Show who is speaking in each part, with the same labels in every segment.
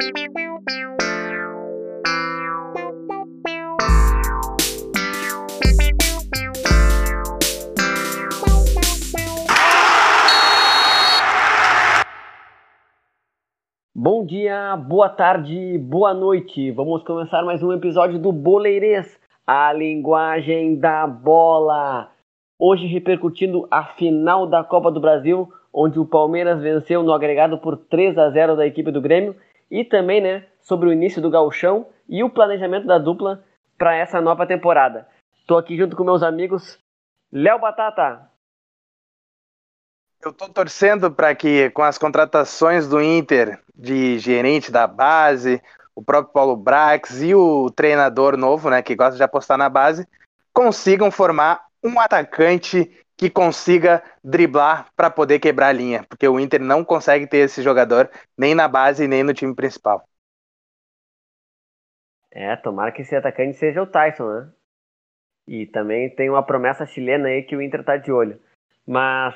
Speaker 1: Bom dia, boa tarde, boa noite. Vamos começar mais um episódio do Boleirês, a linguagem da bola. Hoje repercutindo a final da Copa do Brasil, onde o Palmeiras venceu no agregado por 3 a 0 da equipe do Grêmio, e também, né, sobre o início do gauchão e o planejamento da dupla para essa nova temporada. Estou aqui junto com meus amigos Léo Batata.
Speaker 2: Eu estou torcendo para que, com as contratações do Inter, de gerente da base, o próprio Paulo Brax e o treinador novo, né, que gosta de apostar na base, consigam formar um atacante que consiga driblar para poder quebrar a linha, porque o Inter não consegue ter esse jogador nem na base nem no time principal.
Speaker 1: É, tomara que esse atacante seja o Tyson, né? E também tem uma promessa chilena aí que o Inter tá de olho. Mas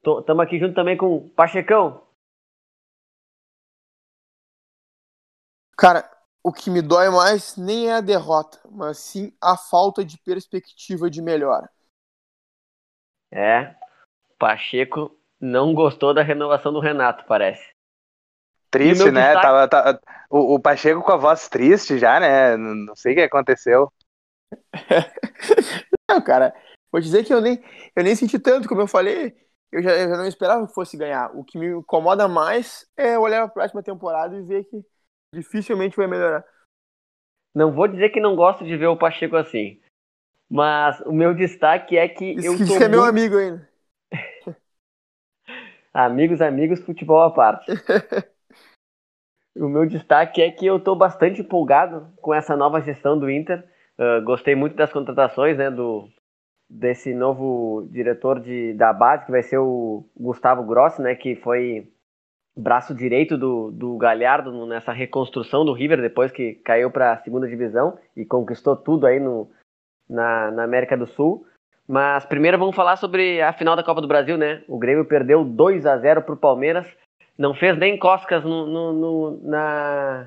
Speaker 1: Estamos aqui junto também com o Pachecão.
Speaker 3: Cara, o que me dói mais nem é a derrota, mas sim a falta de perspectiva de melhora.
Speaker 1: É, Pacheco não gostou da renovação do Renato, parece.
Speaker 2: Triste, né? Destaque... Tava, tava, o, o, Pacheco com a voz triste já, né? Não, sei o que aconteceu.
Speaker 3: não, cara, vou dizer que eu nem, eu nem senti tanto, como eu falei eu já, eu já, não esperava que fosse ganhar. O que me incomoda mais é olhar para a próxima temporada e ver que dificilmente vai melhorar.
Speaker 1: Não vou dizer que não gosto de ver o Pacheco assim, mas o meu destaque é que
Speaker 3: isso,
Speaker 1: eu
Speaker 3: isso é muito... meu amigo ainda.
Speaker 1: amigos, amigos, futebol à parte. o meu destaque é que eu estou bastante empolgado com essa nova gestão do Inter. Uh, gostei muito das contratações, né, do desse novo diretor de, da base, que vai ser o Gustavo Grossi, né, que foi braço direito do, do Galhardo nessa reconstrução do River, depois que caiu para a segunda divisão e conquistou tudo aí no, na, na América do Sul. Mas primeiro vamos falar sobre a final da Copa do Brasil, né? O Grêmio perdeu 2 a 0 para o Palmeiras, não fez nem coscas no, no, no, na,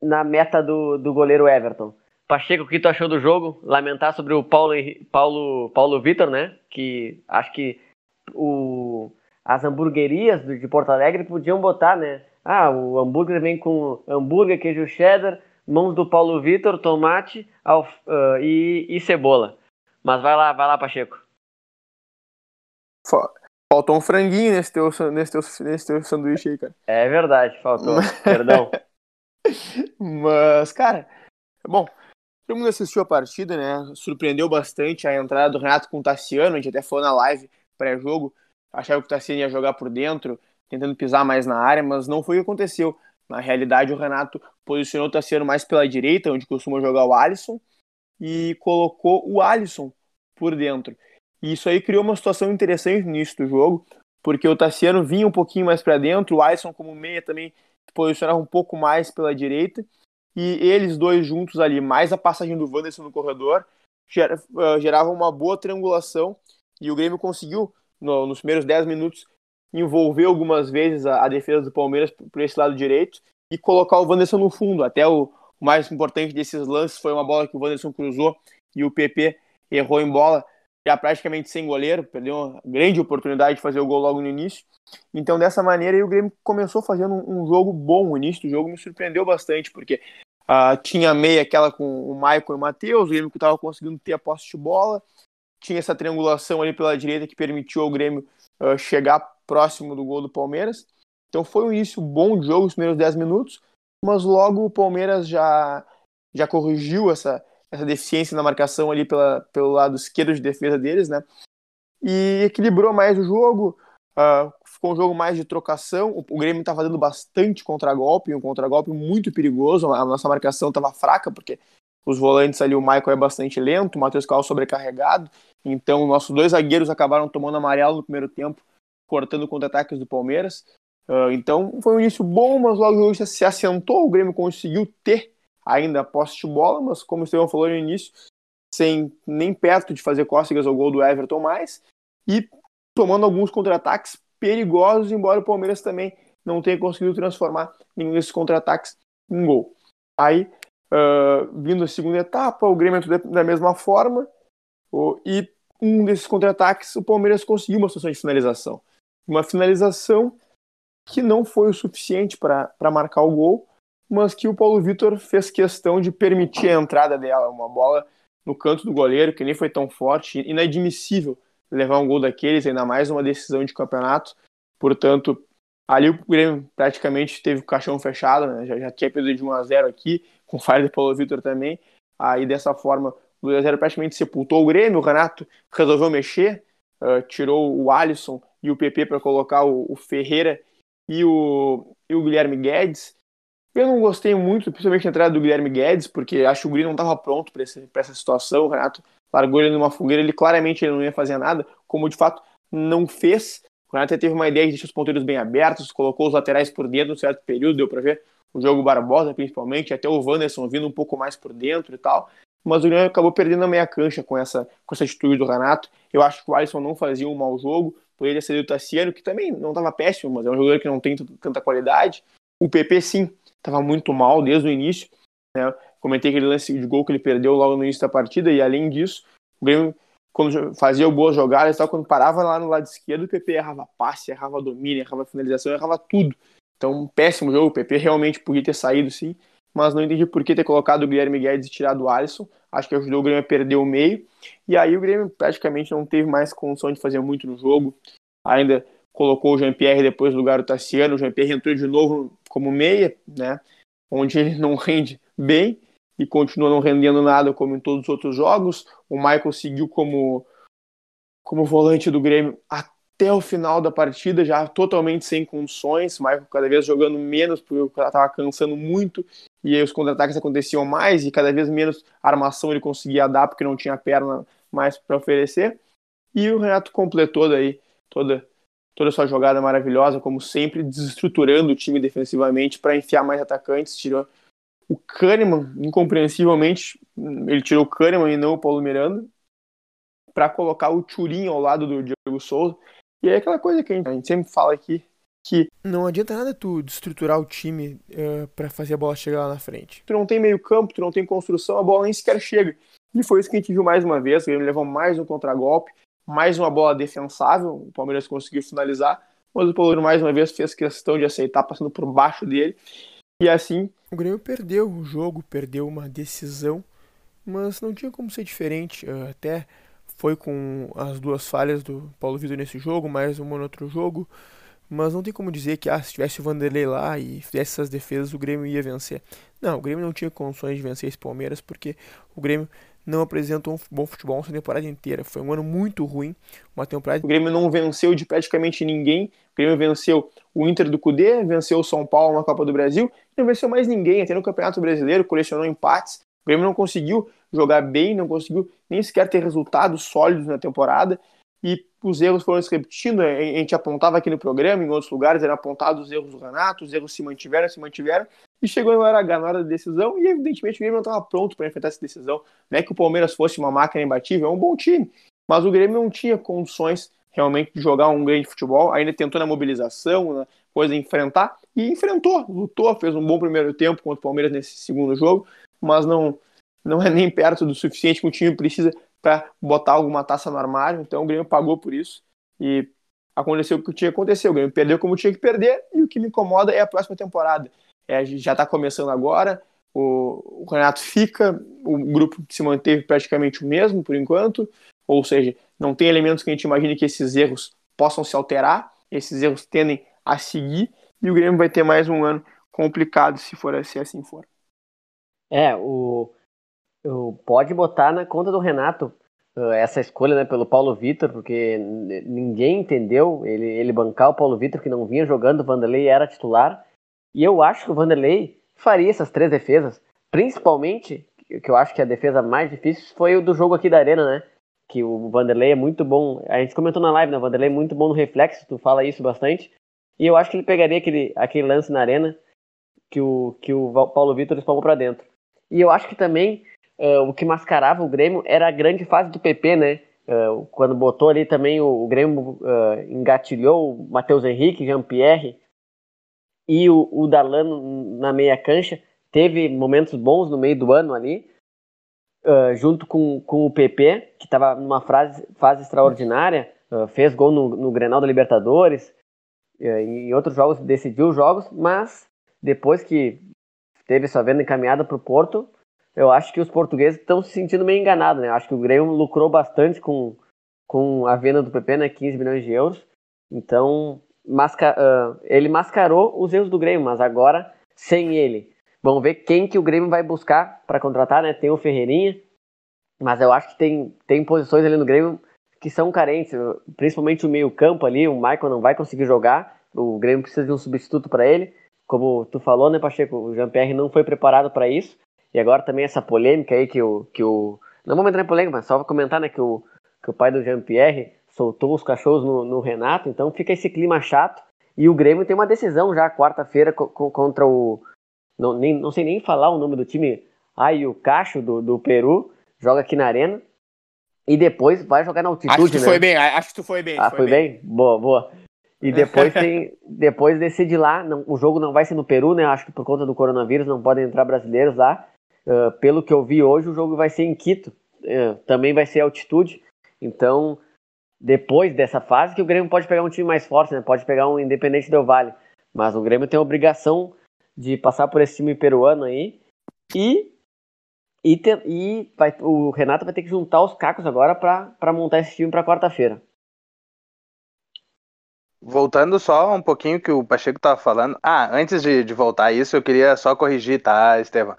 Speaker 1: na meta do, do goleiro Everton. Pacheco, o que tu achou do jogo? Lamentar sobre o Paulo, Paulo, Paulo Vitor, né? Que acho que o, as hamburguerias de Porto Alegre podiam botar, né? Ah, o hambúrguer vem com hambúrguer, queijo cheddar, mãos do Paulo Vitor, tomate alf, uh, e, e, cebola. Mas vai lá, vai lá, Pacheco.
Speaker 3: Faltou um franguinho nesse teu, nesse teu, nesse teu sanduíche aí, cara.
Speaker 1: É verdade, faltou. Perdão.
Speaker 3: Mas, cara, bom, Todo mundo assistiu a partida, né? Surpreendeu bastante a entrada do Renato com o Tassiano. A gente até falou na live pré-jogo. Achava que o Tassiano ia jogar por dentro, tentando pisar mais na área, mas não foi o que aconteceu. Na realidade, o Renato posicionou o Tassiano mais pela direita, onde costuma jogar o Alisson, e colocou o Alisson por dentro. E isso aí criou uma situação interessante no início do jogo, porque o Tassiano vinha um pouquinho mais para dentro, o Alisson como meia também posicionava um pouco mais pela direita, e eles dois juntos ali, mais a passagem do Wanderson no corredor, eh, gerava uma boa triangulação e o Grêmio conseguiu, no, nos primeiros 10 minutos, envolver algumas vezes a, a, defesa do Palmeiras por esse lado direito e colocar o Wanderson no fundo. Até o, o mais importante desses lances foi uma bola que o Wanderson cruzou e o PP errou em bola, já praticamente sem goleiro, perdeu uma grande oportunidade de fazer o gol logo no início. Então, dessa maneira, o Grêmio começou fazendo um, um jogo bom. O início do jogo me surpreendeu bastante, porque Uh, tinha meia aquela com o Michael e o Matheus, o Grêmio que estava conseguindo ter a posse de bola. Tinha essa triangulação ali pela direita que permitiu ao Grêmio uh, chegar próximo do gol do Palmeiras. Então foi um início bom de jogo, os primeiros 10 minutos, mas logo o Palmeiras já, já corrigiu essa, essa deficiência na marcação ali pela, pelo lado esquerdo de defesa deles, né? E equilibrou mais o jogo, uh, ficou um jogo mais de trocação. O, o Grêmio estava dando bastante contragolpe, um contragolpe muito perigoso. A nossa marcação estava fraca, porque os volantes ali, o Michael é bastante lento, o Matheus Carlos sobrecarregado. Então, nossos dois zagueiros acabaram tomando amarelo no primeiro tempo, cortando contra-ataques do Palmeiras. Uh, então, foi um início bom, mas logo o se assentou. O Grêmio conseguiu ter ainda a posse de bola, mas como o Estevão falou no início, sem nem perto de fazer cócegas ao gol do Everton mais. E tomando alguns contra-ataques perigosos, embora o Palmeiras também não tenha conseguido transformar nenhum desses contra-ataques em gol. Aí, uh, vindo a segunda etapa, o Grêmio entrou da mesma forma, e um desses contra-ataques, o Palmeiras conseguiu uma situação de finalização. Uma finalização que não foi o suficiente para marcar o gol, mas que o Paulo Vitor fez questão de permitir a entrada dela. Uma bola no canto do goleiro, que nem foi tão forte, inadmissível levar um gol daqueles, ainda mais uma decisão de campeonato. Portanto, ali o Grêmio praticamente teve o caixão fechado, né? já, já tinha perdido de 1 a 0 aqui, com falha do Paulo Vitor também. Aí dessa forma, o 2 a 0 praticamente sepultou o Grêmio. O Renato resolveu mexer, uh, tirou o Alisson e o PP para colocar o, o, Ferreira e o, e o Guilherme Guedes. Eu não gostei muito, principalmente da entrada do Guilherme Guedes, porque acho que o Grêmio não estava pronto para essa situação. O Renato largou ele numa fogueira, ele claramente ele não ia fazer nada, como de fato não fez. O Renato teve uma ideia de deixar os ponteiros bem abertos, colocou os laterais por dentro um certo período, deu para ver o jogo Barbosa principalmente, até o Wanderson vindo um pouco mais por dentro e tal. Mas o Grêmio acabou perdendo a meia cancha com essa, com essa atitude do Renato. Eu acho que o Alisson não fazia um mau jogo, poderia ser o Tassiano, que também não estava péssimo, mas é um jogador que não tem tanta qualidade. O PP, sim, estava muito mal desde o início. Né? Comentei aquele lance de gol que ele perdeu logo no início da partida, e além disso, o Grêmio, quando fazia boas jogadas, tal, quando parava lá no lado esquerdo, o PP errava passe, errava domínio, errava finalização, errava tudo. Então, um péssimo jogo. O PP realmente podia ter saído, sim, mas não entendi por que ter colocado o Guilherme Guedes e tirado o Alisson. Acho que ajudou o Grêmio a perder o meio. E aí o Grêmio praticamente não teve mais condição de fazer muito no jogo. Ainda colocou o Jean-Pierre depois no lugar do Tassiano. O Jean-Pierre entrou de novo como meia, né? Onde ele não rende bem e continua não rendendo nada como em todos os outros jogos. O Michael seguiu como, como volante do Grêmio até o final da partida, já totalmente sem condições. Michael cada vez jogando menos, porque o cara estava cansando muito e aí os contra-ataques aconteciam mais e cada vez menos armação ele conseguia dar porque não tinha perna mais para oferecer. E o Renato completou daí toda toda a sua jogada maravilhosa, como sempre, desestruturando o time defensivamente para enfiar mais atacantes. Tirou o Kahneman, incompreensivelmente, ele tirou o Kahneman e não o Paulo Miranda, para colocar o Turim ao lado do Diego Souza. E é aquela coisa que a gente, a gente sempre fala aqui, que
Speaker 4: não adianta nada tu destruturar o time uh, para fazer a bola chegar lá na frente.
Speaker 3: Tu não tem meio campo, tu não tem construção, a bola nem sequer chega. E foi isso que a gente viu mais uma vez, ele levou mais um contragolpe, mais uma bola defensável, o Palmeiras conseguiu finalizar, mas o Paulo mais uma vez fez questão de aceitar passando por baixo dele. E assim,
Speaker 4: o Grêmio perdeu o jogo, perdeu uma decisão, mas não tinha como ser diferente. Uh, até foi com as duas falhas do Paulo Vitor nesse jogo, mais no outro jogo. Mas não tem como dizer que ah, se tivesse o Vanderlei lá e fizesse essas defesas, o Grêmio ia vencer. Não, o Grêmio não tinha condições de vencer esse Palmeiras porque o Grêmio não apresentou um bom futebol essa temporada inteira. Foi um ano muito ruim, uma temporada.
Speaker 3: O Grêmio não venceu de praticamente ninguém. O Grêmio venceu o Inter do Cudê, venceu o São Paulo na Copa do Brasil, não venceu mais ninguém, até no Campeonato Brasileiro, colecionou empates. O Grêmio não conseguiu jogar bem, não conseguiu nem sequer ter resultados sólidos na temporada e os erros foram se repetindo. A gente apontava aqui no programa, em outros lugares eram apontados os erros do Renato, os erros se mantiveram, se mantiveram, e chegou na hora H, na hora da decisão, e evidentemente o Grêmio não estava pronto para enfrentar essa decisão. Não é que o Palmeiras fosse uma máquina imbatível, é um bom time, mas o Grêmio não tinha condições realmente de jogar um grande futebol, ainda tentou na mobilização, na coisa enfrentar, e enfrentou, lutou, fez um bom primeiro tempo contra o Palmeiras nesse segundo jogo, mas não, não é nem perto do suficiente que o time precisa para botar alguma taça no armário. Então o Grêmio pagou por isso e aconteceu o que tinha que acontecer. O Grêmio perdeu como tinha que perder e o que me incomoda é a próxima temporada. É, já está começando agora, o, o, Renato fica, o grupo se manteve praticamente o mesmo por enquanto, ou seja, não tem elementos que a gente imagine que esses erros possam se alterar, esses erros tendem a seguir e o Grêmio vai ter mais um ano complicado se for se assim for.
Speaker 1: É, o pode botar na conta do Renato uh, essa escolha né, pelo Paulo Vitor, porque ninguém entendeu ele, ele bancar o Paulo Vitor, que não vinha jogando, o Vanderlei era titular. E eu acho que o Vanderlei faria essas três defesas, principalmente, que eu acho que a defesa mais difícil foi o do jogo aqui da Arena, né? Que o Vanderlei é muito bom. A gente comentou na live, né? O Vanderlei é muito bom no reflexo, tu fala isso bastante. E eu acho que ele pegaria aquele, aquele lance na Arena que o, que o Paulo Vitor espalmou para dentro. E eu acho que também uh, o que mascarava o Grêmio era a grande fase do PP, né? Uh, quando botou ali também o, o Grêmio uh, engatilhou o Matheus Henrique, Jean-Pierre, e o, o Darlan na meia cancha teve momentos bons no meio do ano ali, uh, junto com, com o PP, que estava numa fase, fase extraordinária, uh, fez gol no, no Grenal da Libertadores, uh, em outros jogos decidiu os jogos, mas depois que teve sua venda encaminhada para o Porto, eu acho que os portugueses estão se sentindo meio enganados, né? Acho que o Grêmio lucrou bastante com, com a venda do PP, né? 15 milhões de euros. Então, masca, uh, ele mascarou os erros do Grêmio, mas agora, sem ele, vamos ver quem que o Grêmio vai buscar para contratar, né? Tem o Ferreirinha, mas eu acho que tem, tem posições ali no Grêmio que são carentes, principalmente o meio-campo ali. O Michael não vai conseguir jogar, o Grêmio precisa de um substituto para ele. Como tu falou, né, Pacheco? O Jean-Pierre não foi preparado para isso. E agora também essa polêmica aí que o. Que o não vamos entrar em polêmica, mas só vou comentar né, que, o, que o pai do Jean-Pierre soltou os cachorros no, no, Renato, então fica esse clima chato. E o Grêmio tem uma decisão já quarta-feira co contra o. Não, nem, não sei nem falar o nome do time. Ai, o Cacho do, do Peru, joga aqui na Arena. E depois vai jogar na altitude. Acho
Speaker 3: que tu
Speaker 1: né?
Speaker 3: foi bem, acho que tu foi bem.
Speaker 1: Ah,
Speaker 3: foi,
Speaker 1: foi bem? bem? Boa, boa. E depois tem. depois decide lá. Não, o jogo não vai ser no Peru, né? Acho que por conta do coronavírus não podem entrar brasileiros lá. Uh, pelo que eu vi hoje, o jogo vai ser em Quito. Uh, também vai ser altitude. Então, depois dessa fase, que o Grêmio pode pegar um time mais forte, né? Pode pegar um Independente Del Vale. Mas o Grêmio tem a obrigação de passar por esse time peruano aí. E. E, ter, e vai, o Renato vai ter que juntar os cacos agora para montar esse time para quarta-feira.
Speaker 2: Voltando só um pouquinho que o Pacheco estava falando. Ah, antes de, de voltar a isso, eu queria só corrigir, tá, Estevam?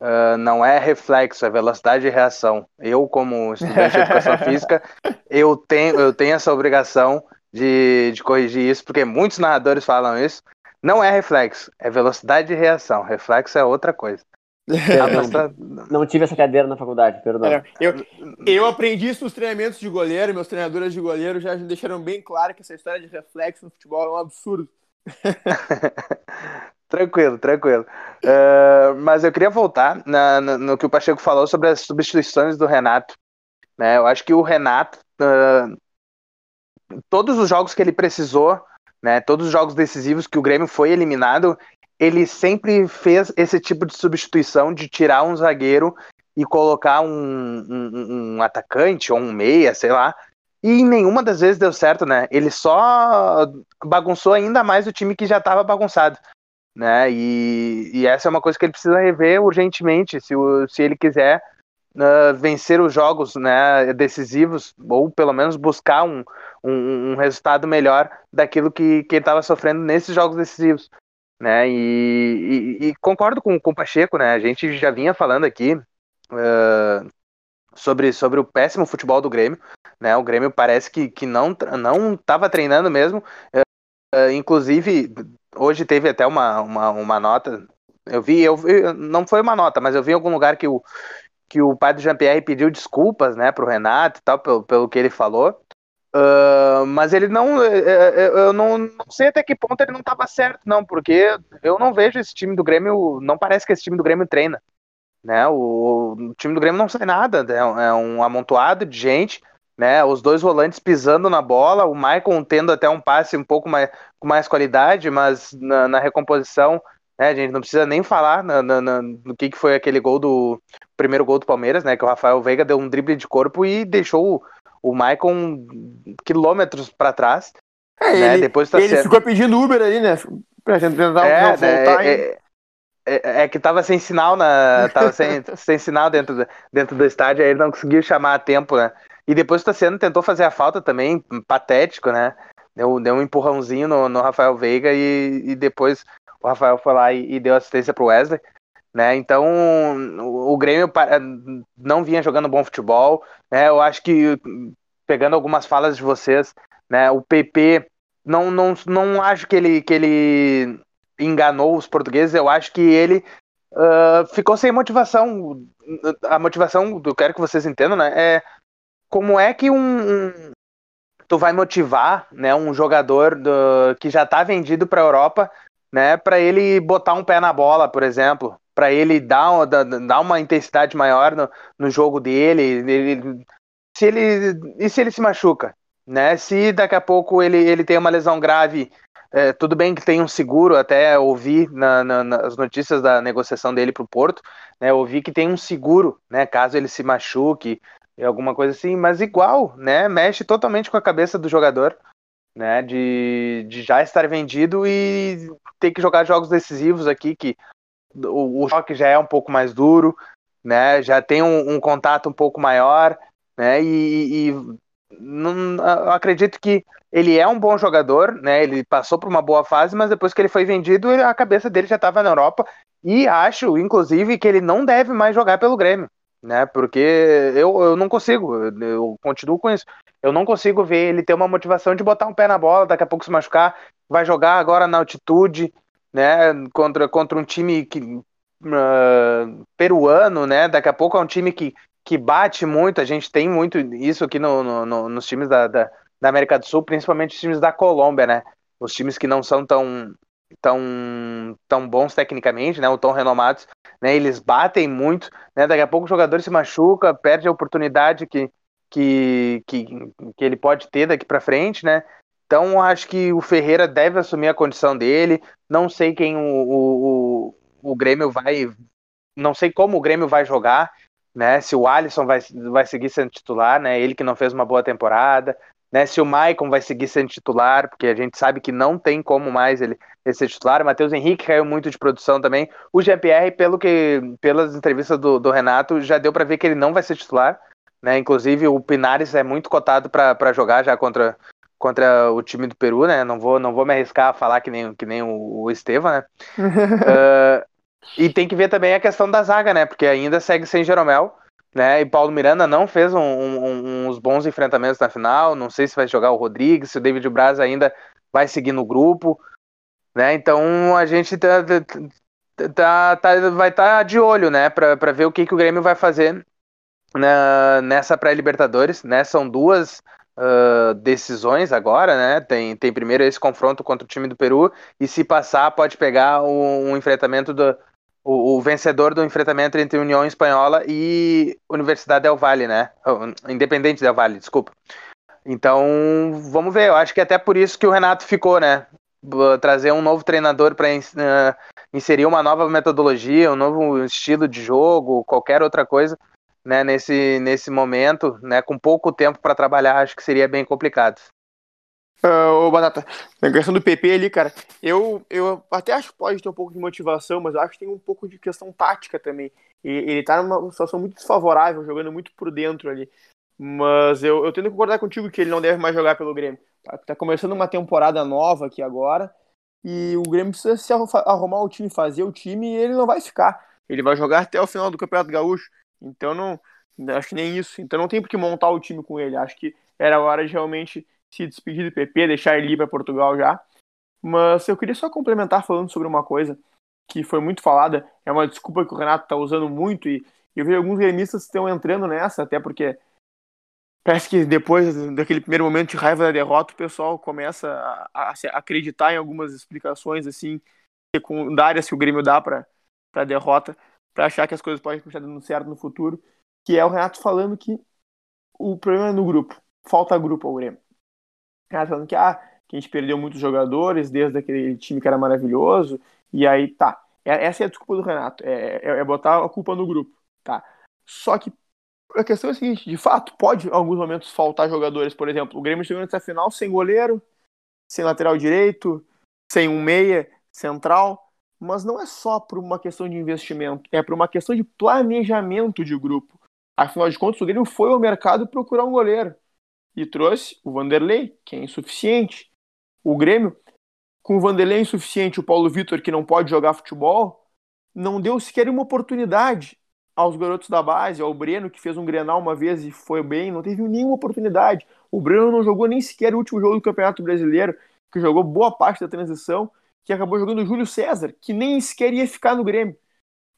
Speaker 2: Uh, não é reflexo, é velocidade de reação. Eu, como estudante de educação física, eu tenho, eu tenho essa obrigação de, de corrigir isso, porque muitos narradores falam isso. Não é reflexo, é velocidade de reação. Reflexo é outra coisa.
Speaker 1: Não, não, tive essa cadeira na faculdade, perdão. É,
Speaker 3: eu, eu aprendi isso nos treinamentos de goleiro, meus treinadores de goleiro já deixaram bem claro que essa história de reflexo no futebol é um absurdo.
Speaker 2: tranquilo, tranquilo. Uh, mas eu queria voltar na, na, no que o Pacheco falou sobre as substituições do Renato. Né? Eu acho que o Renato, uh, todos os jogos que ele precisou, né, todos os jogos decisivos que o Grêmio foi eliminado, ele sempre fez esse tipo de substituição de tirar um zagueiro e colocar um, um, um atacante ou um meia, sei lá, e nenhuma das vezes deu certo, né? Ele só bagunçou ainda mais o time que já estava bagunçado, né? E, e, essa é uma coisa que ele precisa rever urgentemente, se, o, se ele quiser uh, vencer os jogos né, decisivos, ou pelo menos buscar um, um, um resultado melhor daquilo que, que ele estava sofrendo nesses jogos decisivos. Né? E, e, e concordo com, com o Pacheco, né? A gente já vinha falando aqui uh, sobre, sobre o péssimo futebol do Grêmio. Né? O Grêmio parece que, que não estava treinando mesmo. Uh, inclusive, hoje teve até uma, uma, uma nota. Eu vi, eu vi, não foi uma nota, mas eu vi em algum lugar que o, que o pai do Jean-Pierre pediu desculpas né, para o Renato e tal, pelo, pelo que ele falou. Uh, mas ele não. Eu não, sei até que ponto ele não estava certo, não, porque eu não vejo esse time do Grêmio. Não parece que esse time do Grêmio treina. Né? O, o time do Grêmio não sai nada, é um, é um amontoado de gente né? Os dois volantes pisando na bola, o Maicon tendo até um passe um pouco mais com mais qualidade, mas na, na recomposição, né? A gente não precisa nem falar na, na, na, no que, que foi aquele gol do primeiro gol do Palmeiras, né? Que o Rafael Veiga deu um drible de corpo e deixou o, Maicon quilômetros para trás.
Speaker 3: É, né? ele, Depois tá ele sendo... ficou pedindo Uber aí, né? Pra tentar é,
Speaker 2: né? voltar. É, é, é, é, que tava sem sinal na. Tava sem, sem sinal dentro do, dentro do estádio, aí ele não conseguiu chamar a tempo, né? E depois o Tassiano tentou fazer a falta também, patético, né? Deu, deu um empurrãozinho no, no Rafael Veiga e, e depois o Rafael foi lá e, e deu assistência pro Wesley. Né? Então o, Grêmio não vinha jogando bom futebol. Né? Eu acho que, pegando algumas falas de vocês, né, o PP não, não, não acho que ele, que ele enganou os portugueses, eu acho que ele uh, ficou sem motivação. A motivação, eu quero que vocês entendam, né, é como é que um, um tu vai motivar, né, um jogador do, que já está vendido para a Europa, né, para ele botar um pé na bola, por exemplo, para ele dar, dar uma intensidade maior no, no jogo dele, ele, se ele e se ele se machuca, né? Se daqui a pouco ele, ele tem uma lesão grave é, tudo bem que tem um seguro, até ouvi na, na, nas notícias da negociação dele para o Porto, né? Ouvi que tem um seguro, né? Caso ele se machuque, alguma coisa assim, mas igual, né? Mexe totalmente com a cabeça do jogador, né? De, de já estar vendido e ter que jogar jogos decisivos aqui, que o, o choque já é um pouco mais duro, né? Já tem um, um contato um pouco maior, né? E, e não, acredito que ele é um bom jogador, né? Ele passou por uma boa fase, mas depois que ele foi vendido, a cabeça dele já estava na Europa. E acho, inclusive, que ele não deve mais jogar pelo Grêmio, né? Porque eu, eu não consigo, eu continuo com isso. Eu não consigo ver ele ter uma motivação de botar um pé na bola, daqui a pouco se machucar, vai jogar agora na altitude, né? Contra, contra um time que, uh, peruano, né? Daqui a pouco é um time que, que bate muito. A gente tem muito isso aqui no, no, no nos times da, da, da, América do Sul, principalmente os times da Colômbia, né? Os times que não são tão, tão, tão bons tecnicamente, né? Ou tão renomados, né? Eles batem muito, né? Daqui a pouco o jogador se machuca, perde a oportunidade que, que, que, que ele pode ter daqui para frente, né? Então acho que o Ferreira deve assumir a condição dele. Não sei quem o, o, o Grêmio vai. Não sei como o Grêmio vai jogar, né? Se o Alisson vai, vai seguir sendo titular, né? Ele que não fez uma boa temporada, né? Se o Maicon vai seguir sendo titular, porque a gente sabe que não tem como mais ele, ele ser titular. O Matheus Henrique caiu muito de produção também. O GPR, pelo que, pelas entrevistas do, do Renato, já deu para ver que ele não vai ser titular. Né? Inclusive o Pinares é muito cotado para jogar já contra, contra o time do Peru, né? Não vou, não vou me arriscar a falar que nem, que nem o, o Estevam, né? uh, E tem que ver também a questão da zaga, né? Porque ainda segue sem Jeromel, né? E Paulo Miranda não fez um, um, uns bons enfrentamentos na final. Não sei se vai jogar o Rodrigues, se o David Braz ainda vai seguir no grupo, né? Então a gente tá, tá, tá vai estar tá de olho, né? Para ver o que, que o Grêmio vai fazer na, nessa pré-Libertadores, né? São duas uh, decisões agora, né? Tem, tem primeiro esse confronto contra o time do Peru e se passar pode pegar um, um enfrentamento do, o, o, vencedor do enfrentamento entre União Espanhola e Universidade Del Valle, né? Independente Del Valle, desculpa. Então, vamos ver. Eu acho que até por isso que o Renato ficou, né? Trazer um novo treinador para uh, inserir uma nova metodologia, um novo estilo de jogo, qualquer outra coisa, né? Nesse, nesse momento, né? Com pouco tempo para trabalhar, acho que seria bem complicado.
Speaker 3: Uh, ô, Batata, na questão do PP ali, cara, eu, eu até acho que pode ter um pouco de motivação, mas acho que tem um pouco de questão tática também. E, ele tá numa situação muito desfavorável, jogando muito por dentro ali. Mas eu, eu que concordar contigo que ele não deve mais jogar pelo Grêmio. Tá, tá começando uma temporada nova aqui agora, e o Grêmio precisa se arrumar o time, fazer o time, e ele não vai ficar. Ele vai jogar até o final do Campeonato Gaúcho. Então não. Acho que nem isso. Então não tem por que montar o time com ele. Acho que era hora de realmente se despedir do PP, deixar ele ir para Portugal já. Mas eu queria só complementar falando sobre uma coisa que foi muito falada, é uma desculpa que o Renato está usando muito e eu vejo alguns gremistas estão entrando nessa, até porque parece que depois daquele primeiro momento de raiva da derrota, o pessoal começa a, a, a acreditar em algumas explicações assim secundárias que o Grêmio dá para a derrota, para achar que as coisas podem estar dando certo no futuro, que é o Renato falando que o problema é no grupo, falta grupo ao Grêmio. Cara falando que, ah, que a gente perdeu muitos jogadores desde aquele time que era maravilhoso, e aí tá. É, essa é a desculpa do Renato, é, é, é botar a culpa no grupo, tá? Só que a questão é a seguinte, de fato, pode em alguns momentos faltar jogadores, por exemplo, o Grêmio chegou nessa final sem goleiro, sem lateral direito, sem um meia central, mas não é só por uma questão de investimento, é por uma questão de planejamento de grupo. Afinal de contas, o Grêmio foi ao mercado procurar um goleiro e trouxe o Vanderlei, que é insuficiente. O Grêmio, com o Vanderlei insuficiente, o Paulo Vitor, que não pode jogar futebol, não deu sequer uma oportunidade aos garotos da base, ao Breno, que fez um Grenal uma vez e foi bem, não teve nenhuma oportunidade. O Breno não jogou nem sequer o último jogo do Campeonato Brasileiro, que jogou boa parte da transição, que acabou jogando o Júlio César, que nem sequer ia ficar no Grêmio.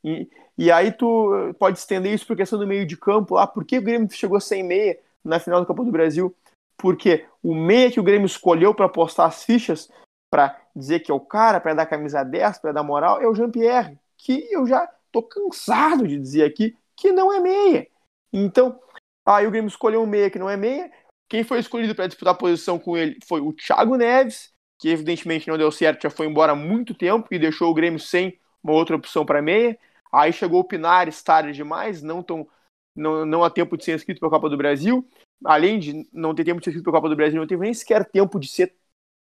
Speaker 3: E, e aí tu pode estender isso por questão do meio de campo, ah, por que o Grêmio chegou sem meia? na final do Copa do Brasil, porque o meia que o Grêmio escolheu para postar as fichas, para dizer que é o cara, para dar camisa 10, para dar moral, é o Jean-Pierre, que eu já tô cansado de dizer aqui que não é meia. Então, aí o Grêmio escolheu um meia que não é meia. Quem foi escolhido para disputar a posição com ele foi o Thiago Neves, que evidentemente não deu certo, já foi embora há muito tempo e deixou o Grêmio sem uma outra opção para meia. Aí chegou o Pinares tarde demais, não, tão, não, não há tempo de ser inscrito para a Copa do Brasil. Além de não ter tempo de ser inscrito para a Copa do Brasil, não teve nem sequer tempo de ser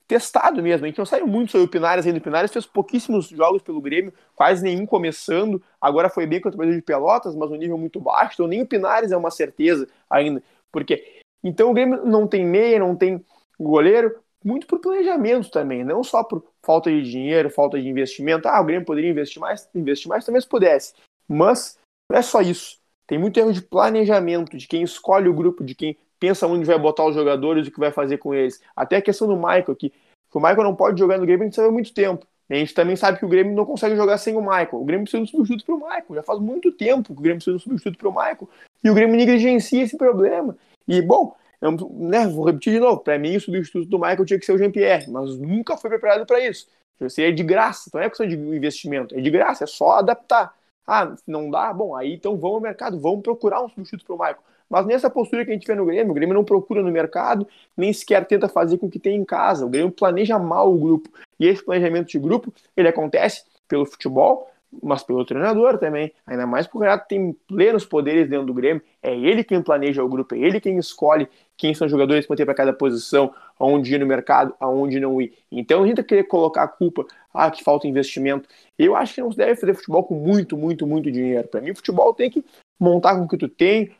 Speaker 3: testado mesmo. A gente não sabe muito sobre o Pinares ainda. O Pinares fez pouquíssimos jogos pelo Grêmio, quase nenhum começando. Agora foi bem contra o Brasil de Pelotas, mas um nível muito baixo. Então nem o Pinares é uma certeza ainda. Porque então o Grêmio não tem meia, não tem goleiro, muito por planejamento também, não só por falta de dinheiro, falta de investimento. Ah, o Grêmio poderia investir mais, investir mais, talvez pudesse. Mas não é só isso. Tem muito erro de planejamento, de quem escolhe o grupo, de quem pensa onde vai botar os jogadores, o que vai fazer com eles. Até a questão do Michael. Que o Michael não pode jogar no Grêmio, a gente sabe há muito tempo. A gente também sabe que o Grêmio não consegue jogar sem o Michael. O Grêmio precisa de um substituto para o Michael. Já faz muito tempo que o Grêmio precisa de um substituto para o Michael. E o Grêmio negligencia esse problema. E, bom, eu, né, vou repetir de novo. Para mim, o substituto do Michael tinha que ser o Jean-Pierre, mas nunca foi preparado para isso. Seria de graça, então não é questão de investimento, é de graça, é só adaptar. Ah, não dá? Bom, aí então vamos ao mercado, vamos procurar um substituto para o Michael. Mas nessa postura que a gente vê no Grêmio, o Grêmio não procura no mercado, nem sequer tenta fazer com o que tem em casa. O Grêmio planeja mal o grupo. E esse planejamento de grupo, ele acontece pelo futebol, mas pelo treinador também. Ainda mais porque o Renato tem plenos poderes dentro do Grêmio. É ele quem planeja o grupo, é ele quem escolhe quem são os jogadores que ter para cada posição, aonde ir no mercado, aonde não ir. Então a gente querer colocar a culpa, ah, que falta investimento. Eu acho que não se deve fazer futebol com muito, muito, muito dinheiro. Para mim, futebol tem que montar com o que tu tem,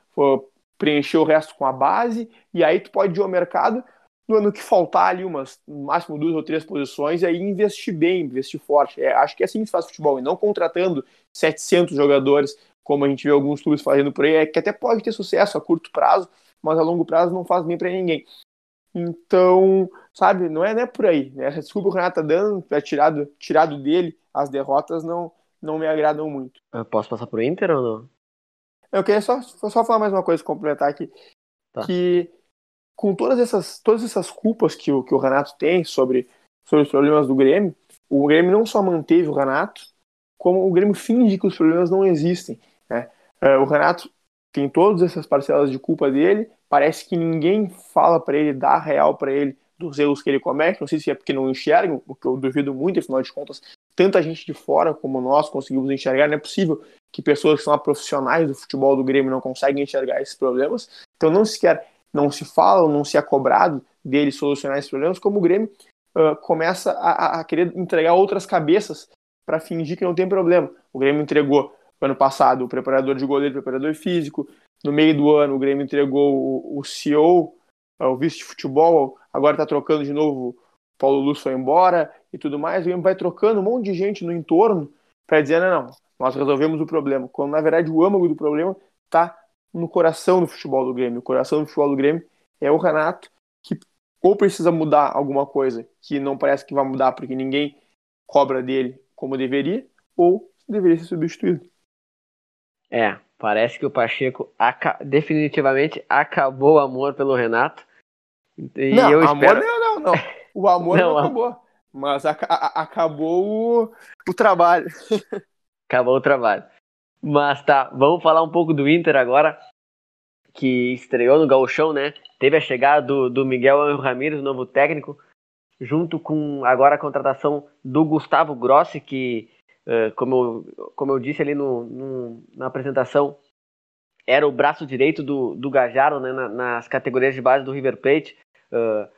Speaker 3: preencher o resto com a base, e aí tu pode ir ao mercado no ano que faltar ali umas, no máximo duas ou três posições, e aí investir bem, investir forte. É, acho que é assim que se faz futebol, e não contratando 700 jogadores, como a gente vê alguns clubes fazendo por aí, é que até pode ter sucesso a curto prazo, mas a longo prazo não faz bem para ninguém. Então, sabe, não é, não é por aí. Né? Essa desculpa que o Renato tá dando, é tirado, tirado dele, as derrotas não, não me agradam muito.
Speaker 1: Eu posso passar pro Inter ou não?
Speaker 3: Eu queria só, só falar mais uma coisa, complementar aqui. Tá. Que com todas essas, todas essas culpas que o, que o Renato tem sobre, sobre os problemas do Grêmio, o Grêmio não só manteve o Renato, como o Grêmio finge que os problemas não existem. Né? É, o Renato tem todas essas parcelas de culpa dele, parece que ninguém fala para ele, dá real para ele dos erros que ele comete, não sei se é porque não enxergam, o que eu duvido muito, afinal de contas, tanta gente de fora como nós conseguimos enxergar, não é possível que pessoas que são profissionais do futebol do Grêmio não conseguem enxergar esses problemas, então não se quer não se fala, não se é cobrado dele solucionar esses problemas, como o Grêmio uh, começa a, a, querer entregar outras cabeças para fingir que não tem problema. O Grêmio entregou ano passado o preparador de goleiro, o preparador físico. No meio do ano, o Grêmio entregou o, o CEO, uh, o vice de futebol. Agora está trocando de novo. Paulo Luz foi embora e tudo mais. O Grêmio vai trocando um monte de gente no entorno para dizer: não, não, nós resolvemos o problema. Quando na verdade o âmago do problema está no coração do futebol do Grêmio. O coração do futebol do Grêmio é o Renato, que ou precisa mudar alguma coisa que não parece que vai mudar porque ninguém cobra dele como deveria, ou deveria ser substituído.
Speaker 1: É, parece que o Pacheco aca definitivamente acabou o amor pelo Renato.
Speaker 3: E não, eu amor espero... não, não, não. O amor não, não acabou. Mas acabou o, o trabalho.
Speaker 1: acabou o trabalho. Mas tá, vamos falar um pouco do Inter agora, que estreou no Gauchão, né? Teve a chegada do, do Miguel Ramírez, novo técnico, junto com agora a contratação do Gustavo Grossi, que, uh, como, eu, como eu disse ali no, no, na apresentação, era o braço direito do, do Gajaro né, nas categorias de base do River Plate. Uh,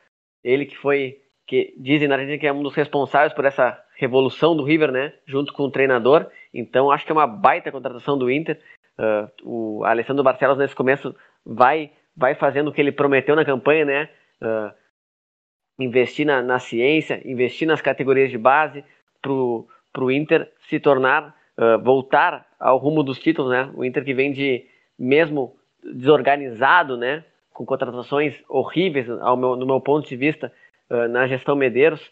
Speaker 1: ele que foi, que dizem na Argentina que é um dos responsáveis por essa revolução do River, né? Junto com o treinador. Então acho que é uma baita contratação do Inter. Uh, o Alessandro Barcelos nesse começo vai vai fazendo o que ele prometeu na campanha, né? Uh, investir na, na, ciência, investir nas categorias de base para o Inter se tornar, uh, voltar ao rumo dos títulos, né? O Inter que vem de mesmo desorganizado, né? Com contratações horríveis, meu, no meu ponto de vista, na gestão Medeiros,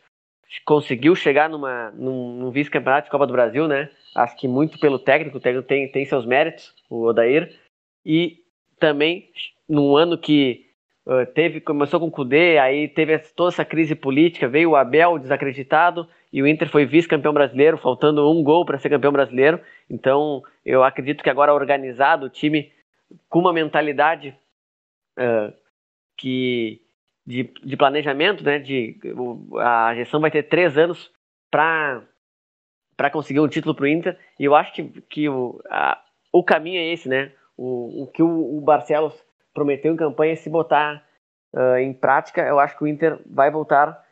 Speaker 1: conseguiu chegar numa, num, num vice-campeonato de Copa do Brasil, né? Acho que muito pelo técnico, o técnico tem, tem seus méritos, o Odair. E também num ano que uh, teve começou com o Cudê, aí teve toda essa crise política, veio o Abel desacreditado e o Inter foi vice-campeão brasileiro, faltando um gol para ser campeão brasileiro. Então eu acredito que agora organizado, o time com uma mentalidade uh, que de, de planejamento, né? De, a gestão vai ter três anos para para conseguir um título para o Inter. E eu acho que, que o, a, o caminho é esse, né? O, o que o, o Barcelos prometeu em campanha é se botar uh, em prática. Eu acho que o Inter vai voltar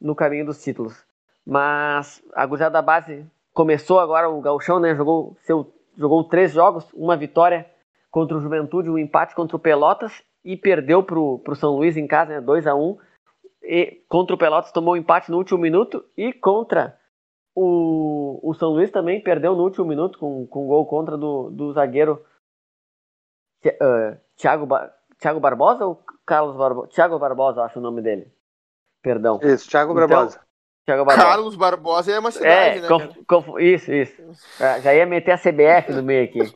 Speaker 1: no caminho dos títulos. Mas a gurizada da base começou agora o gauchão, né? Jogou, seu, jogou três jogos, uma vitória contra o Juventude, um empate contra o Pelotas e perdeu para o São Luís em casa, né? 2 a 1 e contra o Pelotas tomou um empate no último minuto e contra o, o São Luís também perdeu no último minuto com, com gol contra do, do zagueiro uh, Thiago, ba Thiago Barbosa ou Carlos Barbosa? Thiago Barbosa, acho o nome dele. Perdão.
Speaker 2: Isso, Thiago então, Barbosa.
Speaker 3: Thiago Barbosa. Carlos Barbosa é uma cidade, é, né? Conf,
Speaker 1: conf, isso, isso. É, já ia meter a CBF no meio aqui.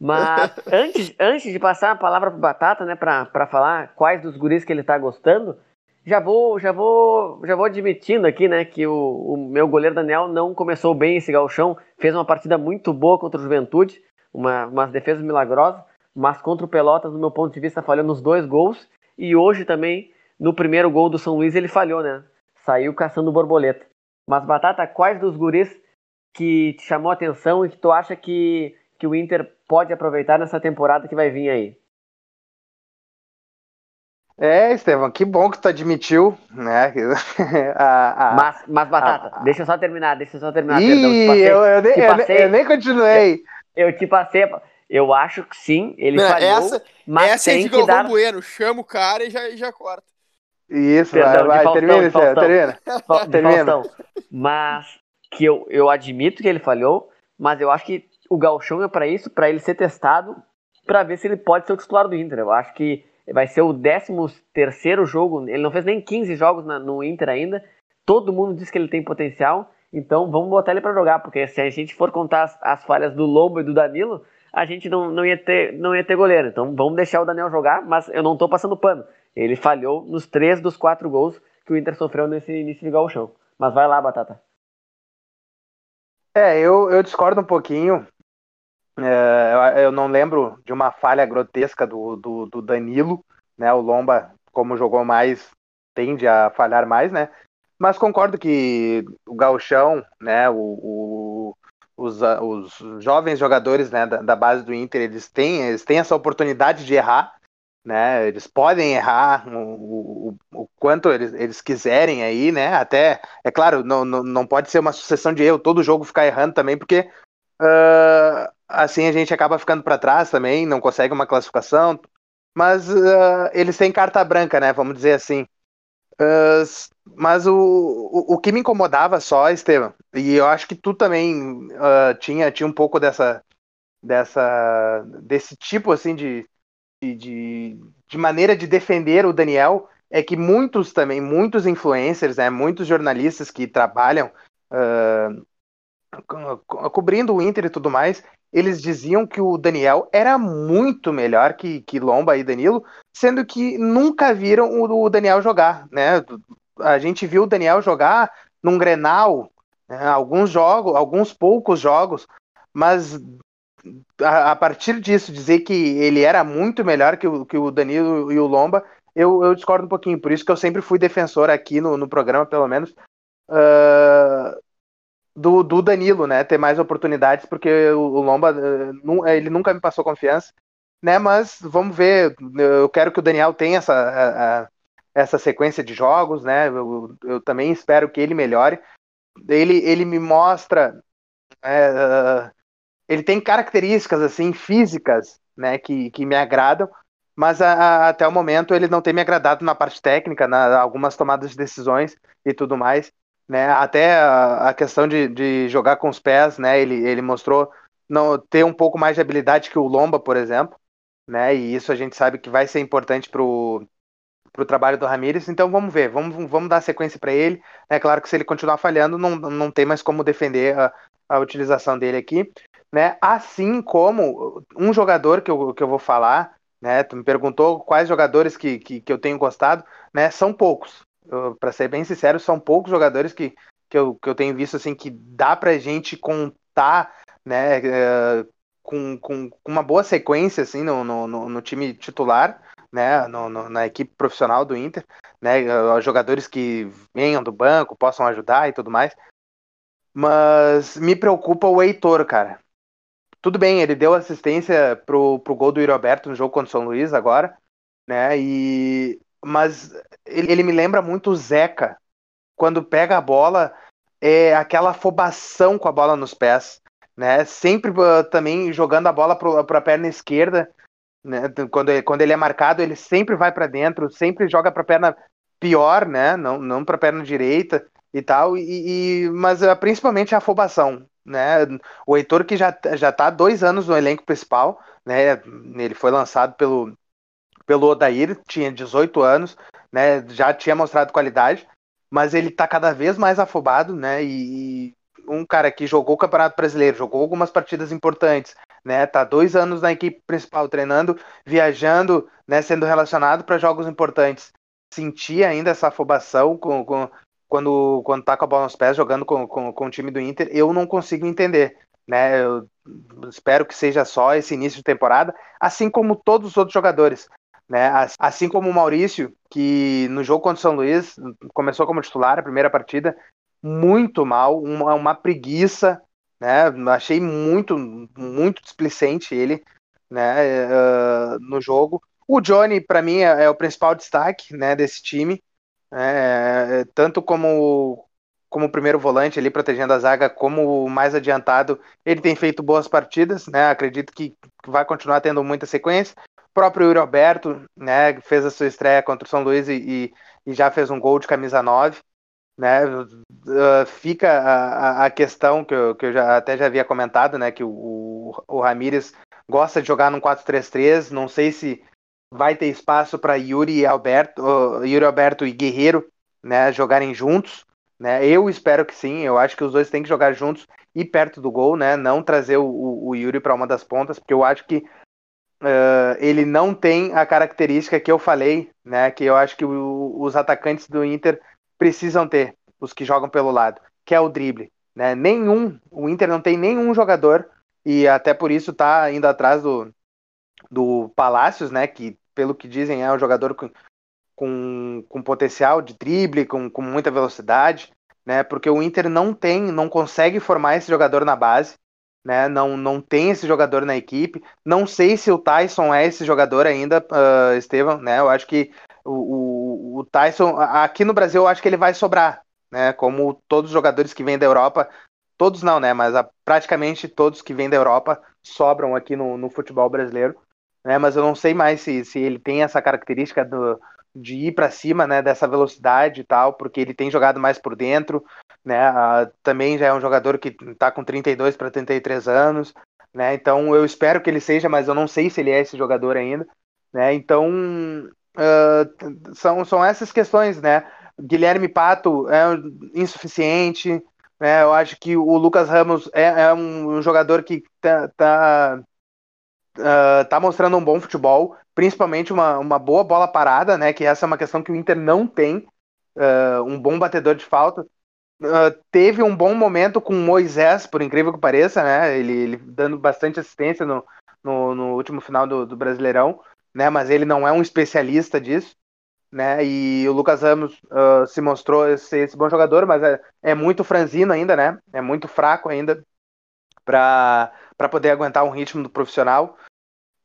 Speaker 1: Mas antes, antes de passar a palavra pro Batata, né, para falar quais dos guris que ele tá gostando, já vou, já vou, já vou admitindo aqui, né, que o, o meu goleiro Daniel não começou bem esse galchão, fez uma partida muito boa contra o Juventude, uma, umas defesas milagrosas, mas contra o Pelotas, no meu ponto de vista, falhou nos dois gols, e hoje também, no primeiro gol do São Luís, ele falhou, né, saiu caçando borboleta. Mas, Batata, quais dos guris que te chamou a atenção e que tu acha que, que o Inter pode aproveitar nessa temporada que vai vir aí?
Speaker 2: É, Estevão, que bom que tu admitiu, né?
Speaker 1: a, a, mas, mas, Batata, a, deixa eu só terminar, deixa eu só terminar.
Speaker 2: Ih, perdão, passei, eu, eu, nem, passei, eu, nem, continuei.
Speaker 1: Eu, eu, te passei, eu acho que sim, ele Não, falhou,
Speaker 3: essa,
Speaker 1: mas
Speaker 3: essa
Speaker 1: tem
Speaker 3: é de
Speaker 1: que dar...
Speaker 3: Bueno, chama o cara e já, já corta.
Speaker 2: Isso, perdão, vai, vai, termina, Faustão, termina.
Speaker 1: Termina. Faustão. Mas que eu, eu admito que ele falhou, mas eu acho que o Galchão é para isso, para ele ser testado, para ver se ele pode ser o titular do Inter. Eu acho que vai ser o 13 terceiro jogo, ele não fez nem 15 jogos na, no Inter ainda, todo mundo diz que ele tem potencial, então vamos botar ele para jogar, porque se a gente for contar as, as, falhas do Lobo e do Danilo, a gente não, não, ia ter, não ia ter goleiro, então vamos deixar o Daniel jogar, mas eu não estou passando pano, ele falhou nos três dos quatro gols que o Inter sofreu nesse início de gauchão, mas vai lá, Batata.
Speaker 2: É, eu, eu discordo um pouquinho, é, eu não lembro de uma falha grotesca do, do, do, Danilo, né? O Lomba, como jogou mais, tende a falhar mais, né? Mas concordo que o Galchão, né? O, o os, os, jovens jogadores né, da, da, base do Inter, eles têm, eles têm essa oportunidade de errar, né? Eles podem errar o, o, o quanto eles, eles quiserem aí, né? Até, é claro, não, não, não pode ser uma sucessão de erro, todo jogo ficar errando também, porque uh, assim a gente acaba ficando para trás também, não consegue uma classificação. Mas uh, eles têm carta branca, né? Vamos dizer assim. Uh, mas o, o, o, que me incomodava só, Estevam, e eu acho que tu também uh, tinha, tinha um pouco dessa, dessa desse tipo assim de, de, de maneira de defender o Daniel, é que muitos também, muitos influencers, né, muitos jornalistas que trabalham uh, co cobrindo o Inter e tudo mais, eles diziam que o Daniel era muito melhor que, que Lomba e Danilo, sendo que nunca viram o, o Daniel jogar, né? A gente viu o Daniel jogar num Grenal, né? alguns jogos, alguns poucos jogos, mas a, a, partir disso dizer que ele era muito melhor que o, que o Danilo e o Lomba, eu, eu discordo um pouquinho. Por isso que eu sempre fui defensor aqui no, no programa, pelo menos, uh, do, do Danilo, né? Ter mais oportunidades, porque o, Lomba, eh, ele nunca me passou confiança, né? Mas vamos ver. Eu quero que o Daniel tenha essa, a, essa sequência de jogos, né? Eu, eu, também espero que ele melhore. Ele, ele me mostra. É, ele tem características assim físicas, né? Que, que me agradam, mas a, a, até o momento ele não tem me agradado na parte técnica, na algumas tomadas de decisões e tudo mais né? Até a, a questão de, de, jogar com os pés, né? Ele, ele mostrou não ter um pouco mais de habilidade que o Lomba, por exemplo, né? E isso a gente sabe que vai ser importante para o trabalho do Ramires. Então vamos ver, vamos, vamos dar sequência para ele. É claro que se ele continuar falhando, não, não tem mais como defender a, a utilização dele aqui. Né? Assim como um jogador que eu, que eu vou falar, né? Tu me perguntou quais jogadores que, que, que eu tenho gostado, né? São poucos para ser bem sincero, são poucos jogadores que, que, eu, que eu tenho visto assim que dá pra gente contar, né, uh, com, com, com, uma boa sequência assim no, no, no, time titular, né, no, no, na equipe profissional do Inter, né, jogadores que venham do banco, possam ajudar e tudo mais. Mas me preocupa o Heitor, cara. Tudo bem, ele deu assistência pro, pro gol do Roberto no jogo contra o São Luís agora, né? E mas ele, ele me lembra muito o Zeca. Quando pega a bola, é aquela afobação com a bola nos pés, né? Sempre uh, também jogando a bola para a perna esquerda, né? Quando, ele, quando ele é marcado, ele sempre vai para dentro, sempre joga para a perna pior, né? Não, não para a perna direita e tal. E, e mas uh, principalmente a afobação, né? O Heitor que já já está dois anos no elenco principal, né? Ele foi lançado pelo pelo Odair, tinha 18 anos, né? Já tinha mostrado qualidade mas ele tá cada vez mais afobado, né? E, um cara que jogou o Campeonato Brasileiro, jogou algumas partidas importantes, né? Tá dois anos na equipe principal, treinando, viajando, né? Sendo relacionado para jogos importantes. Sentir ainda essa afobação com, com, quando, quando tá com a bola nos pés, jogando com, com, com o time do Inter, eu não consigo entender. Né, eu espero que seja só esse início de temporada, assim como todos os outros jogadores. Né? Assim como o Maurício, que no jogo contra o São Luís começou como titular a primeira partida, muito mal, uma, uma preguiça, né? Achei muito, muito displicente ele, né? Uh, no jogo. O Johnny, para mim, é, é, o principal destaque, né? Desse time, é, tanto como como primeiro volante ali protegendo a zaga, como mais adiantado, ele tem feito boas partidas, né? Acredito que vai continuar tendo muita sequência próprio Yuri Alberto, né, fez a sua estreia contra o São Luís e, e já fez um gol de camisa 9. Né, uh, fica a, a, questão que eu, que eu já, até já havia comentado, né, que o, o Ramires gosta de jogar num 4-3-3, não sei se vai ter espaço para Yuri e Alberto, uh, Yuri Alberto e Guerreiro, né, jogarem juntos, né? Eu espero que sim, eu acho que os dois têm que jogar juntos e perto do gol, né? Não trazer o, o, o Yuri para uma das pontas, porque eu acho que uh, ele não tem a característica que eu falei, né? Que eu acho que o, os atacantes do Inter precisam ter, os que jogam pelo lado, que é o drible. Né? Nenhum, o Inter não tem nenhum jogador, e até por isso tá indo atrás do, do Palácios, né? Que, pelo que dizem, é um jogador com, com, com potencial de drible, com, com muita velocidade, né? Porque o Inter não tem, não consegue formar esse jogador na base né? Não, não tem esse jogador na equipe. Não sei se o Tyson é esse jogador ainda, uh, Estevam, né? Eu acho que o, o, o, Tyson, aqui no Brasil, eu acho que ele vai sobrar, né? Como todos os jogadores que vêm da Europa, todos não, né? Mas a, praticamente todos que vêm da Europa sobram aqui no, no futebol brasileiro, né? Mas eu não sei mais se, se ele tem essa característica do, de ir para cima, né? Dessa velocidade e tal, porque ele tem jogado mais por dentro, né? Uh, também já é um jogador que está com 32 para 33 anos, né? Então eu espero que ele seja, mas eu não sei se ele é esse jogador ainda, né? Então uh, são, são essas questões, né? Guilherme Pato é insuficiente, né? Eu acho que o Lucas Ramos é, é um jogador que tá, tá, uh, tá mostrando um bom futebol, principalmente uma, uma boa bola parada, né? Que essa é uma questão que o Inter não tem, um bom batedor de falta. Uh, teve um bom momento com Moisés, por incrível que pareça, né? Ele, ele dando bastante assistência no, no, no último final do, do, Brasileirão, né? Mas ele não é um especialista disso, né? E o Lucas Ramos uh, se mostrou ser esse bom jogador, mas é, é muito franzino ainda, né? É muito fraco ainda para poder aguentar um ritmo do profissional.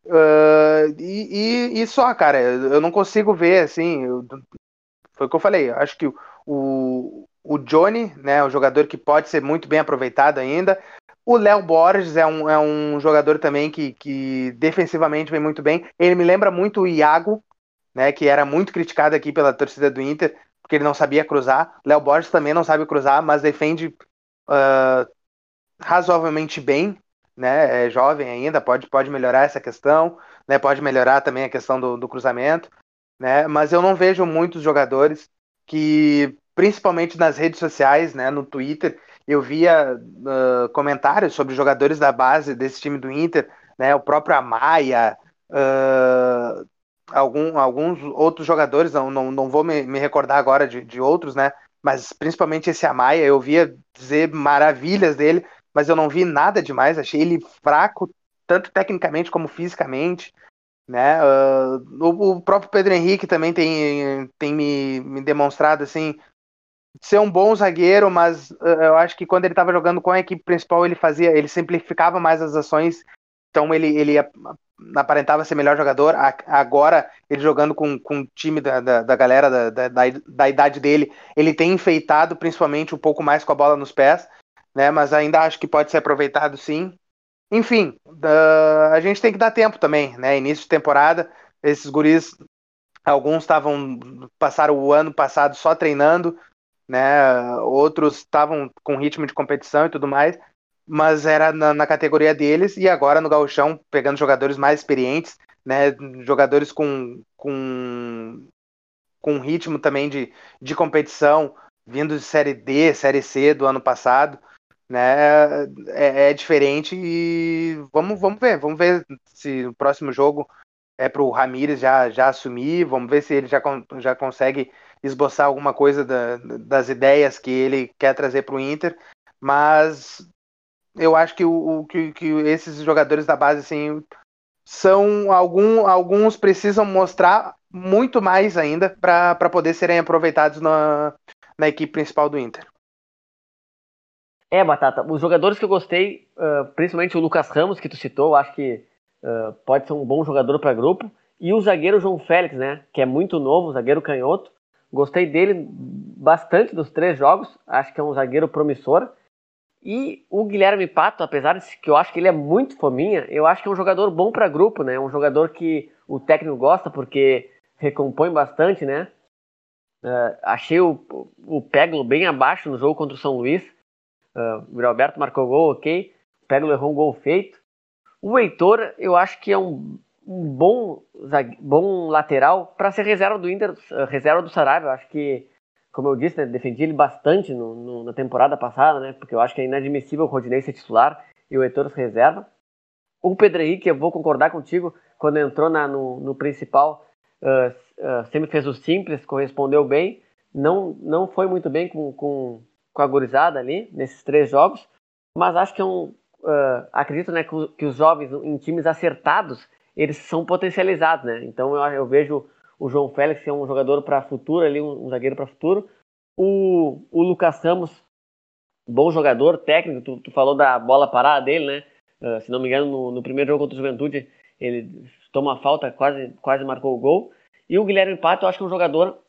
Speaker 2: Uh, e, e, e, só, cara, eu não consigo ver assim. Eu, foi o que eu falei. Acho que o, o Johnny, né, um jogador que pode ser muito bem aproveitado ainda. O Léo Borges é um, é um jogador também que, que defensivamente vem muito bem. Ele me lembra muito o Iago, né, que era muito criticado aqui pela torcida do Inter, porque ele não sabia cruzar. Léo Borges também não sabe cruzar, mas defende uh, razoavelmente bem. Né, é jovem ainda, pode, pode melhorar essa questão, né, pode melhorar também a questão do, do cruzamento. Né, mas eu não vejo muitos jogadores que principalmente nas redes sociais, né, no Twitter, eu via uh, comentários sobre jogadores da base desse time do Inter, né, o próprio Amaya, uh, algum, alguns outros jogadores, não, não, não vou me, me recordar agora de, de outros, né, mas principalmente esse Amaya, eu via dizer maravilhas dele, mas eu não vi nada demais, achei ele fraco, tanto tecnicamente como fisicamente, Né? Uh, o, o, próprio Pedro Henrique também tem, tem me, me demonstrado assim ser um bom zagueiro, mas uh, eu acho que quando ele estava jogando com a equipe principal ele fazia, ele simplificava mais as ações, então ele, ele aparentava ser melhor jogador. Agora, ele jogando com, com o time da, da, da galera da, da, da, idade dele, ele tem enfeitado principalmente um pouco mais com a bola nos pés, né? Mas ainda acho que pode ser aproveitado sim. Enfim, a gente tem que dar tempo também, né? Início de temporada, esses guris, alguns estavam passaram o ano passado só treinando, né? Outros estavam com ritmo de competição e tudo mais mas era na, na, categoria deles e agora no gauchão pegando jogadores mais experientes, né, jogadores com, com, com ritmo também de, de competição, vindo de Série D, Série C do ano passado, né, é, é diferente e vamos, vamos ver, vamos ver se o próximo jogo é para o Ramires já, já assumir, vamos ver se ele já, já consegue esboçar alguma coisa da, das ideias que ele quer trazer para o Inter, mas eu acho que, o, que, que esses jogadores da base assim, são algum, alguns precisam mostrar muito mais ainda para poder serem aproveitados na, na equipe principal do Inter.
Speaker 1: É, Batata, os jogadores que eu gostei, principalmente o Lucas Ramos, que tu citou, acho que pode ser um bom jogador para grupo, e o zagueiro João Félix, né, que é muito novo, zagueiro canhoto. Gostei dele bastante dos três jogos, acho que é um zagueiro promissor. E o Guilherme Pato, apesar de que eu acho que ele é muito fominha, eu acho que é um jogador bom para grupo, né? Um jogador que o técnico gosta porque recompõe bastante, né? Uh, achei o, o Peglo bem abaixo no jogo contra o São Luís. Uh, o Roberto marcou gol, ok. O Peglo errou um gol feito. O Heitor, eu acho que é um, um bom, bom lateral para ser reserva do Inter, uh, reserva do Saraiva. Eu acho que como eu disse, né, defendi ele bastante no, no, na temporada passada, né, porque eu acho que é inadmissível o Rodinei ser titular e o Heitor se reserva. O Pedro Henrique, eu vou concordar contigo, quando entrou na, no, no principal, uh, uh, sempre fez o simples, correspondeu bem, não, não foi muito bem com, com, com a gurizada ali, nesses três jogos, mas acho que é um, uh, acredito né, que, que, os jovens em times acertados, eles são potencializados, né, então eu, eu vejo o João Félix, é um jogador para futuro, ali, um, um zagueiro para futuro. O, o Lucas Ramos, bom jogador, técnico, tu, tu falou da bola parada dele, né? Uh, se não me engano, no, no, primeiro jogo contra o Juventude, ele toma falta, quase, quase marcou o gol. E o Guilherme Pato, eu acho que é um jogador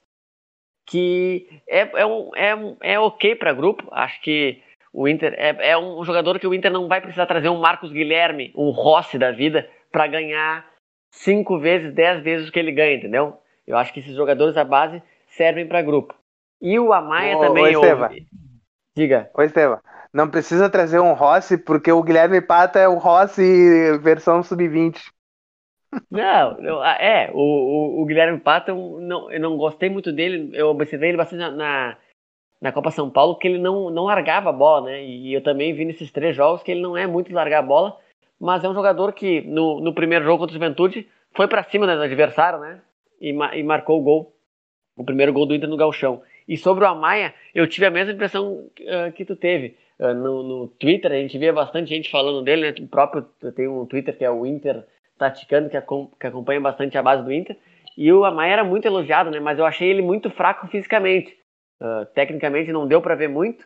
Speaker 1: que é, é, um, é, é ok para grupo. Acho que o Inter é, é um jogador que o Inter não vai precisar trazer um Marcos Guilherme, um Rossi da vida, para ganhar cinco vezes, dez vezes o que ele ganha, entendeu? Eu acho que esses jogadores da base servem para grupo. E o Amaya ô, também.
Speaker 2: Ô, Estevam.
Speaker 1: Diga.
Speaker 2: Oi, Estevam. Não precisa trazer um Rossi, porque o Guilherme Pata é o Rossi versão sub-20.
Speaker 1: Não, não, é, o, o, o, Guilherme Pata, eu não, eu não gostei muito dele, eu observei ele bastante na, na, Copa São Paulo, que ele não, não largava a bola, né? E eu também vi nesses três jogos que ele não é muito largar a bola, mas é um jogador que no, no primeiro jogo contra o Juventude foi para cima do adversário, né? e, e marcou o gol, o primeiro gol do Inter no Galchão. E sobre o Amaya, eu tive a mesma impressão uh, que tu teve. Uh, no, no, Twitter, a gente via bastante gente falando dele, né? O próprio tem um Twitter que é o Inter Taticando, que, que acompanha bastante a base do Inter. E o Amaya era muito elogiado, né? Mas eu achei ele muito fraco fisicamente. Uh, tecnicamente não deu para ver muito.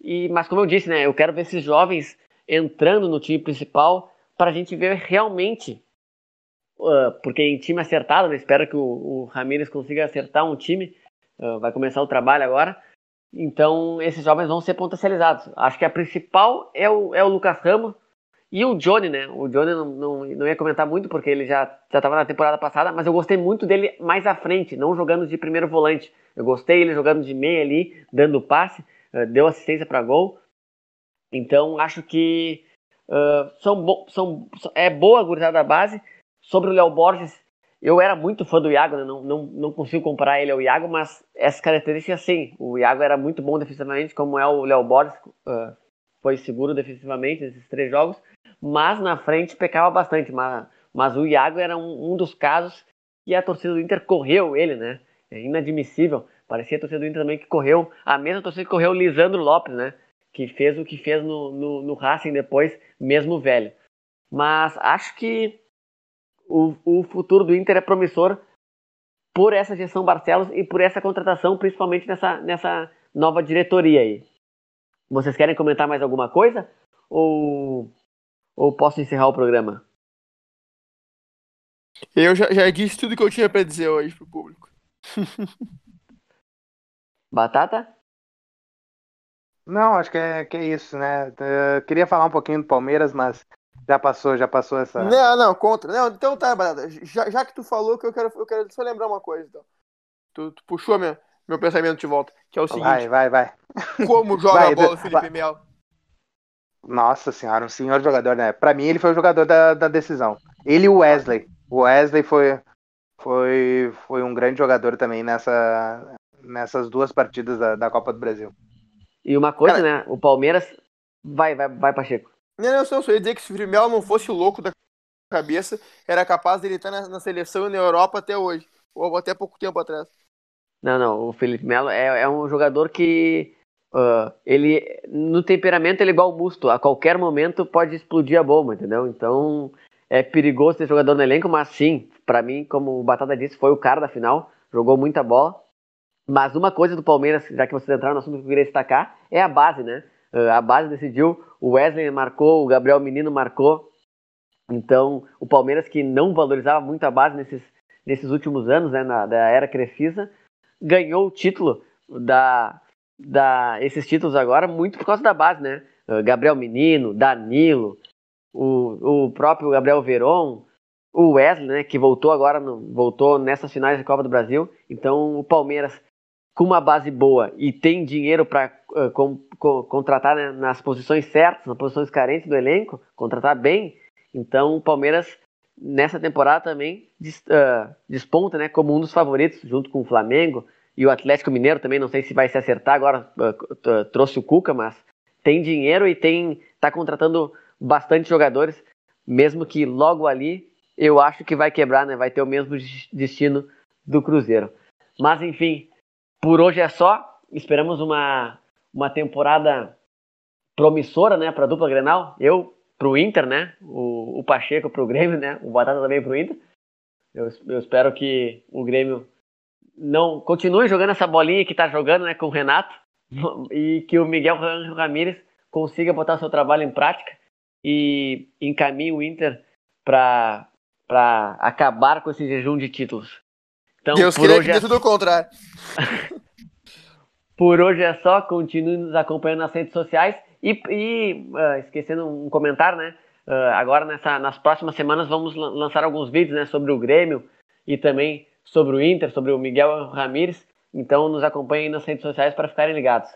Speaker 1: E, mas como eu disse, né? Eu quero ver esses jovens entrando no time principal para a gente ver realmente uh, porque em time acertado, né? espero que o, o Ramires consiga acertar um time, uh, vai começar o trabalho agora. Então, esses jovens vão ser potencializados. Acho que a principal é o, é o Lucas Ramos e o Johnny, né? O Johnny não, não, não ia comentar muito porque ele já estava na temporada passada, mas eu gostei muito dele mais à frente, não jogando de primeiro volante. Eu gostei ele jogando de meia ali, dando passe, deu assistência para gol. Então, acho que uh, são, são, é boa a gurizada da base, Sobre o Léo Borges, eu era muito fã do Iago, né? não, não, não consigo comparar ele ao Iago, mas essas características sim. O Iago era muito bom defensivamente, como é o Léo Borges, uh, foi seguro defensivamente nesses três jogos, mas na frente pecava bastante. Mas, mas o Iago era um, um dos casos que a torcida do Inter correu ele, né? É inadmissível. Parecia a torcida do Inter também que correu, a mesma torcida que correu o Lisandro Lopes, né? Que fez o que fez no, no, no Racing depois, mesmo velho. Mas acho que o, o futuro do Inter é promissor por essa gestão Barcelos e por essa contratação, principalmente nessa, nessa nova diretoria aí. Vocês querem comentar mais alguma coisa? Ou, ou posso encerrar o programa?
Speaker 3: Eu já, já disse tudo que eu tinha para dizer hoje pro público.
Speaker 1: Batata?
Speaker 2: Não, acho que é, que é isso, né? Eu queria falar um pouquinho do Palmeiras, mas já passou, já passou essa.
Speaker 3: Não, não, contra. Não, então tá, Batata. Já, já que tu falou que eu quero, eu quero só lembrar uma coisa, então. Tu, tu puxou minha, meu pensamento de volta, que é o seguinte.
Speaker 2: Vai, vai, vai.
Speaker 3: Como joga vai, a bola o Felipe vai. Melo?
Speaker 2: Nossa senhora, um senhor jogador, né? Pra mim, ele foi o jogador da, da decisão. Ele e o Wesley. O Wesley foi, foi, foi um grande jogador também nessa, nessas duas partidas da, da Copa do Brasil.
Speaker 1: E uma coisa, Cara, né? O Palmeiras. Vai, vai, vai, Pacheco.
Speaker 3: Não, não, só, só ia dizer que se o Felipe Melo não fosse louco da cabeça, era capaz dele estar na, na seleção e na Europa até hoje. Ou até pouco tempo atrás.
Speaker 1: Não, não. O Felipe Melo é, é um jogador que. Uh, ele no temperamento ele é igual o Musto, a qualquer momento pode explodir a bomba, entendeu? Então é perigoso ter jogador no elenco, mas sim, para mim, como o Batata disse, foi o cara da final, jogou muita bola. Mas uma coisa do Palmeiras, já que vocês entraram no assunto que eu queria destacar, é a base, né? Uh, a base decidiu, o Wesley marcou, o Gabriel Menino marcou. Então, o Palmeiras que não valorizava muito a base nesses, nesses últimos anos, né, na, da era Crefisa, ganhou o título da, da esses títulos agora muito por causa da base, né? Uh, Gabriel Menino, Danilo, o, o próprio Gabriel Veron, o Wesley, né, que voltou agora, no, voltou nessas finais da Copa do Brasil. Então, o Palmeiras com uma base boa e tem dinheiro para uh, com, contratar né, nas posições certas, nas posições carentes do elenco, contratar bem, então o Palmeiras nessa temporada também uh, desponta né, como um dos favoritos, junto com o Flamengo e o Atlético Mineiro também, não sei se vai se acertar agora, uh, trouxe o Cuca, mas tem dinheiro e tem está contratando bastante jogadores, mesmo que logo ali eu acho que vai quebrar, né, vai ter o mesmo destino do Cruzeiro. Mas enfim, por hoje é só. Esperamos uma, uma temporada promissora, né, para a dupla Grenal. Eu para o Inter, né? O, o Pacheco para o Grêmio, né? O Batata também para o Inter. Eu, eu, espero que o Grêmio não continue jogando essa bolinha que está jogando, né, com o Renato e que o Miguel Ramírez consiga botar seu trabalho em prática e encaminhe o Inter para acabar com esse jejum de títulos.
Speaker 3: Então, Deus por hoje é... tudo o contrário.
Speaker 1: por hoje é só. Continue nos acompanhando nas redes sociais. E, e uh, esquecendo um comentário, né? Uh, agora, nessa, nas próximas semanas, vamos lançar alguns vídeos né, sobre o Grêmio e também sobre o Inter, sobre o Miguel Ramírez. Então, nos acompanhem nas redes sociais para ficarem ligados.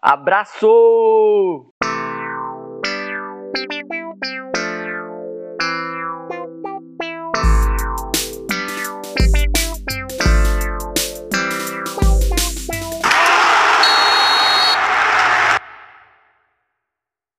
Speaker 1: Abraço!